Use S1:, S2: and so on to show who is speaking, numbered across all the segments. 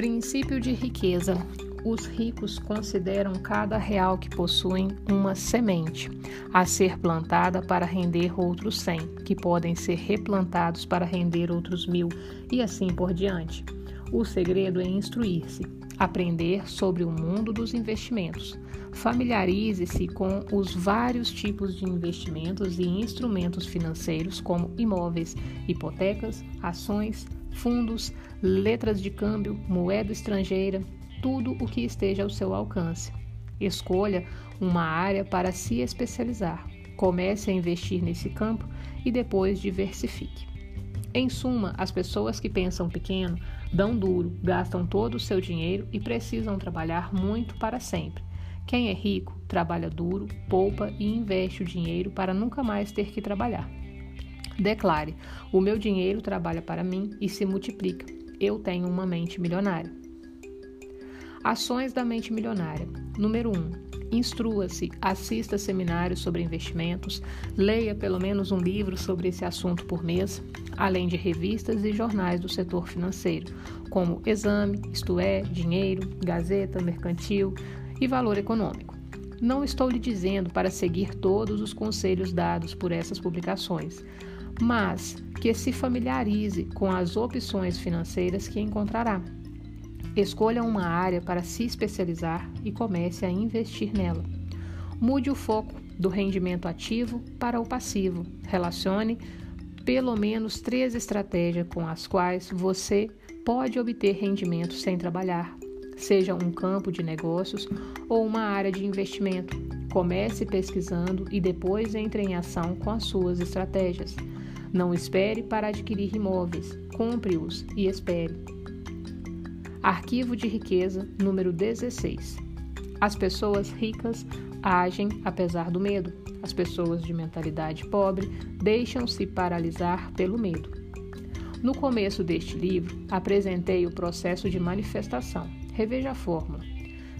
S1: Princípio de riqueza. Os ricos consideram cada real que possuem uma semente a ser plantada para render outros cem, que podem ser replantados para render outros mil, e assim por diante. O segredo é instruir-se, aprender sobre o mundo dos investimentos. Familiarize-se com os vários tipos de investimentos e instrumentos financeiros, como imóveis, hipotecas, ações, fundos, letras de câmbio, moeda estrangeira, tudo o que esteja ao seu alcance. Escolha uma área para se especializar. Comece a investir nesse campo e depois diversifique. Em suma, as pessoas que pensam pequeno dão duro, gastam todo o seu dinheiro e precisam trabalhar muito para sempre. Quem é rico trabalha duro, poupa e investe o dinheiro para nunca mais ter que trabalhar. Declare: O meu dinheiro trabalha para mim e se multiplica. Eu tenho uma mente milionária. Ações da mente milionária. Número 1. Um, Instrua-se, assista seminários sobre investimentos, leia pelo menos um livro sobre esse assunto por mês, além de revistas e jornais do setor financeiro, como Exame, Isto é, Dinheiro, Gazeta, Mercantil e Valor Econômico. Não estou lhe dizendo para seguir todos os conselhos dados por essas publicações, mas que se familiarize com as opções financeiras que encontrará. Escolha uma área para se especializar e comece a investir nela. Mude o foco do rendimento ativo para o passivo. Relacione pelo menos três estratégias com as quais você pode obter rendimento sem trabalhar, seja um campo de negócios ou uma área de investimento. Comece pesquisando e depois entre em ação com as suas estratégias. Não espere para adquirir imóveis, compre-os e espere. Arquivo de riqueza número 16. As pessoas ricas agem apesar do medo. As pessoas de mentalidade pobre deixam-se paralisar pelo medo. No começo deste livro, apresentei o processo de manifestação. Reveja a fórmula.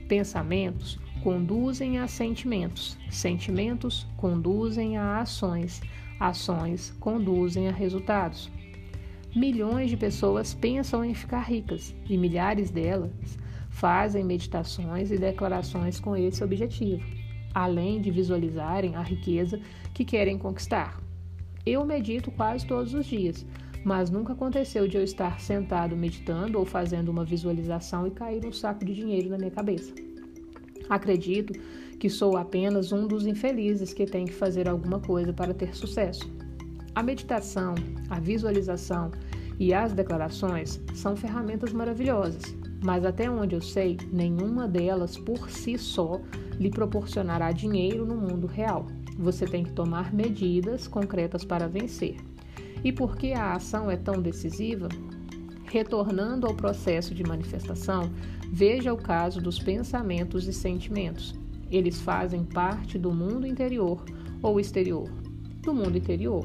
S1: Pensamentos conduzem a sentimentos, sentimentos conduzem a ações, Ações conduzem a resultados. Milhões de pessoas pensam em ficar ricas e milhares delas fazem meditações e declarações com esse objetivo, além de visualizarem a riqueza que querem conquistar. Eu medito quase todos os dias, mas nunca aconteceu de eu estar sentado meditando ou fazendo uma visualização e cair um saco de dinheiro na minha cabeça. Acredito que sou apenas um dos infelizes que tem que fazer alguma coisa para ter sucesso. A meditação, a visualização e as declarações são ferramentas maravilhosas, mas até onde eu sei, nenhuma delas por si só lhe proporcionará dinheiro no mundo real. Você tem que tomar medidas concretas para vencer. E por que a ação é tão decisiva? Retornando ao processo de manifestação, veja o caso dos pensamentos e sentimentos. Eles fazem parte do mundo interior ou exterior? Do mundo interior.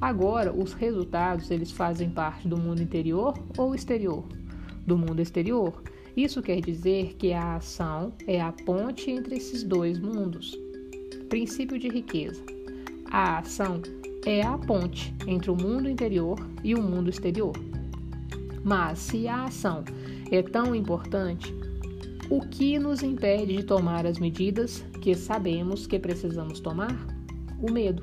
S1: Agora, os resultados, eles fazem parte do mundo interior ou exterior? Do mundo exterior. Isso quer dizer que a ação é a ponte entre esses dois mundos. Princípio de riqueza. A ação é a ponte entre o mundo interior e o mundo exterior. Mas se a ação é tão importante, o que nos impede de tomar as medidas que sabemos que precisamos tomar? O medo.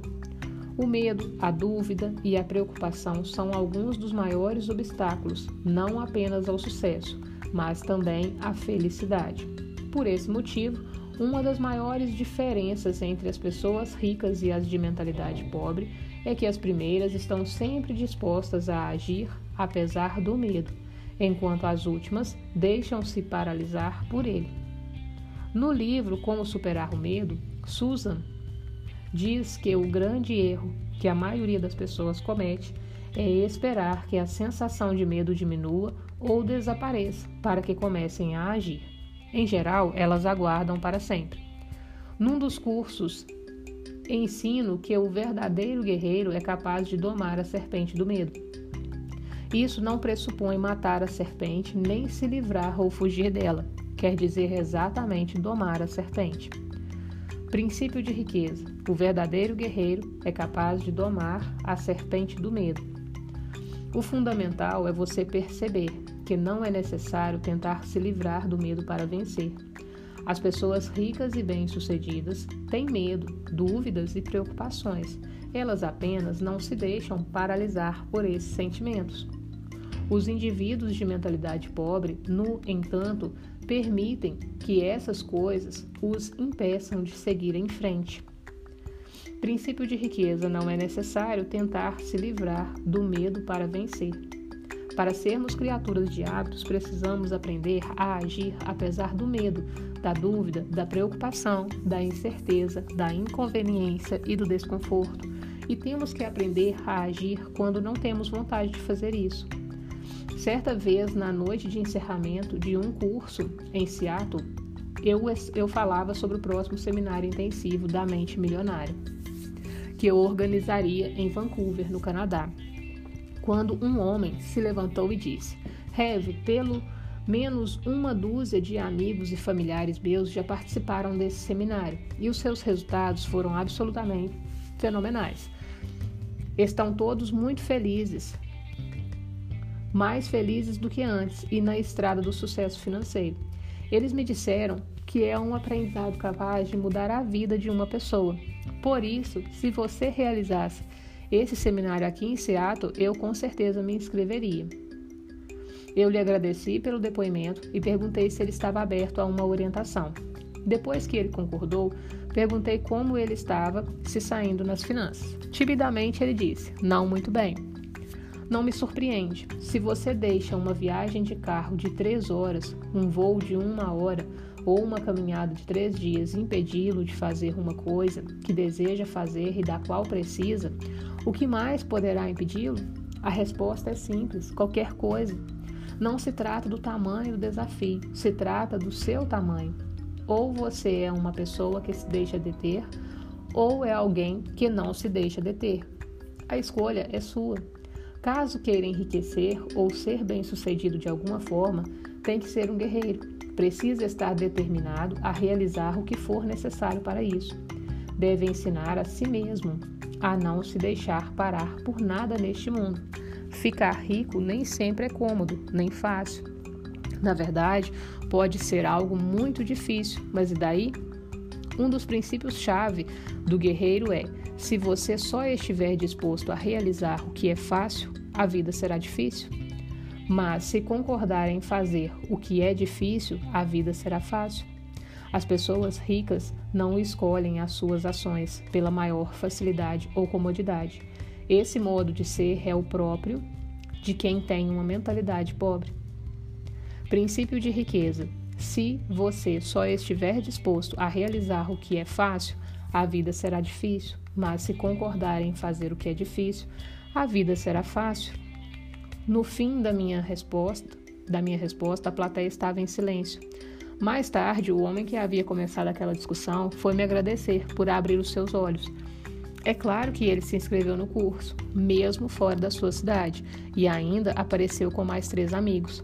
S1: O medo, a dúvida e a preocupação são alguns dos maiores obstáculos, não apenas ao sucesso, mas também à felicidade. Por esse motivo, uma das maiores diferenças entre as pessoas ricas e as de mentalidade pobre é que as primeiras estão sempre dispostas a agir apesar do medo enquanto as últimas deixam-se paralisar por ele. No livro Como Superar o Medo, Susan diz que o grande erro que a maioria das pessoas comete é esperar que a sensação de medo diminua ou desapareça para que comecem a agir. Em geral, elas aguardam para sempre. Num dos cursos, ensino que o verdadeiro guerreiro é capaz de domar a serpente do medo. Isso não pressupõe matar a serpente, nem se livrar ou fugir dela. Quer dizer exatamente domar a serpente. Princípio de riqueza: o verdadeiro guerreiro é capaz de domar a serpente do medo. O fundamental é você perceber que não é necessário tentar se livrar do medo para vencer. As pessoas ricas e bem-sucedidas têm medo, dúvidas e preocupações. Elas apenas não se deixam paralisar por esses sentimentos. Os indivíduos de mentalidade pobre, no entanto, permitem que essas coisas os impeçam de seguir em frente. Princípio de riqueza: não é necessário tentar se livrar do medo para vencer. Para sermos criaturas de hábitos, precisamos aprender a agir apesar do medo, da dúvida, da preocupação, da incerteza, da inconveniência e do desconforto. E temos que aprender a agir quando não temos vontade de fazer isso. Certa vez, na noite de encerramento de um curso em Seattle, eu, eu falava sobre o próximo seminário intensivo da mente milionária, que eu organizaria em Vancouver, no Canadá, quando um homem se levantou e disse: Rev, pelo menos uma dúzia de amigos e familiares meus já participaram desse seminário e os seus resultados foram absolutamente fenomenais. Estão todos muito felizes, mais felizes do que antes e na estrada do sucesso financeiro. Eles me disseram que é um aprendizado capaz de mudar a vida de uma pessoa. Por isso, se você realizasse esse seminário aqui em Seattle, eu com certeza me inscreveria. Eu lhe agradeci pelo depoimento e perguntei se ele estava aberto a uma orientação. Depois que ele concordou, perguntei como ele estava se saindo nas finanças. Timidamente ele disse: Não muito bem. Não me surpreende. Se você deixa uma viagem de carro de três horas, um voo de uma hora ou uma caminhada de três dias impedi-lo de fazer uma coisa que deseja fazer e da qual precisa, o que mais poderá impedi-lo? A resposta é simples: qualquer coisa. Não se trata do tamanho do desafio, se trata do seu tamanho. Ou você é uma pessoa que se deixa deter, ou é alguém que não se deixa deter. A escolha é sua. Caso queira enriquecer ou ser bem-sucedido de alguma forma, tem que ser um guerreiro. Precisa estar determinado a realizar o que for necessário para isso. Deve ensinar a si mesmo a não se deixar parar por nada neste mundo. Ficar rico nem sempre é cômodo, nem fácil. Na verdade, pode ser algo muito difícil, mas e daí? Um dos princípios-chave do guerreiro é: se você só estiver disposto a realizar o que é fácil, a vida será difícil. Mas se concordar em fazer o que é difícil, a vida será fácil. As pessoas ricas não escolhem as suas ações pela maior facilidade ou comodidade. Esse modo de ser é o próprio de quem tem uma mentalidade pobre. Princípio de riqueza: se você só estiver disposto a realizar o que é fácil, a vida será difícil, mas se concordar em fazer o que é difícil, a vida será fácil. No fim da minha resposta, da minha resposta, a plateia estava em silêncio. Mais tarde, o homem que havia começado aquela discussão foi me agradecer por abrir os seus olhos. É claro que ele se inscreveu no curso, mesmo fora da sua cidade, e ainda apareceu com mais três amigos.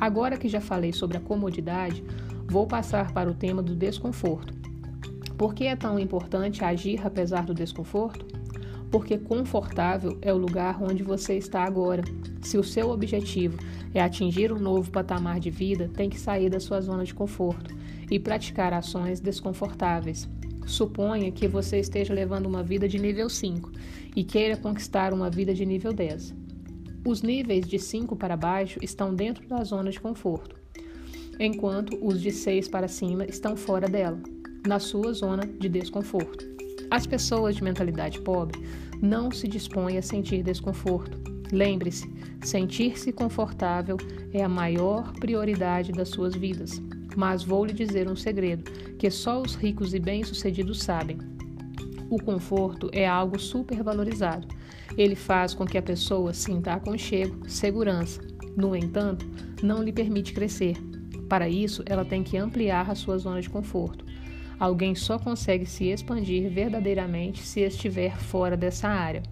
S1: Agora que já falei sobre a comodidade, vou passar para o tema do desconforto. Por que é tão importante agir apesar do desconforto? Porque confortável é o lugar onde você está agora. Se o seu objetivo é atingir um novo patamar de vida, tem que sair da sua zona de conforto e praticar ações desconfortáveis. Suponha que você esteja levando uma vida de nível 5 e queira conquistar uma vida de nível 10. Os níveis de 5 para baixo estão dentro da zona de conforto, enquanto os de 6 para cima estão fora dela, na sua zona de desconforto. As pessoas de mentalidade pobre não se dispõem a sentir desconforto. Lembre-se, sentir-se confortável é a maior prioridade das suas vidas. Mas vou lhe dizer um segredo que só os ricos e bem-sucedidos sabem. O conforto é algo supervalorizado ele faz com que a pessoa sinta aconchego, segurança. No entanto, não lhe permite crescer. Para isso, ela tem que ampliar a sua zona de conforto. Alguém só consegue se expandir verdadeiramente se estiver fora dessa área.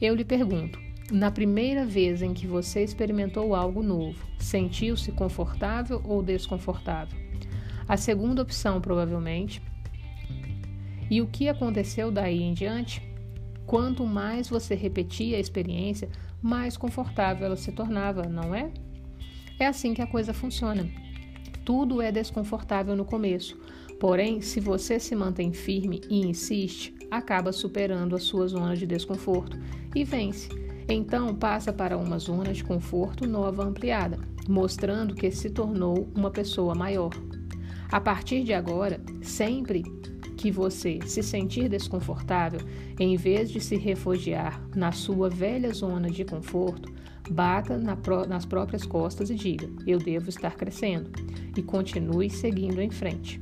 S1: Eu lhe pergunto: na primeira vez em que você experimentou algo novo, sentiu-se confortável ou desconfortável? A segunda opção, provavelmente. E o que aconteceu daí em diante? Quanto mais você repetia a experiência, mais confortável ela se tornava, não é? É assim que a coisa funciona. Tudo é desconfortável no começo, porém, se você se mantém firme e insiste, acaba superando a sua zona de desconforto e vence. Então passa para uma zona de conforto nova ampliada, mostrando que se tornou uma pessoa maior. A partir de agora, sempre que você se sentir desconfortável, em vez de se refugiar na sua velha zona de conforto, bata na nas próprias costas e diga: Eu devo estar crescendo, e continue seguindo em frente.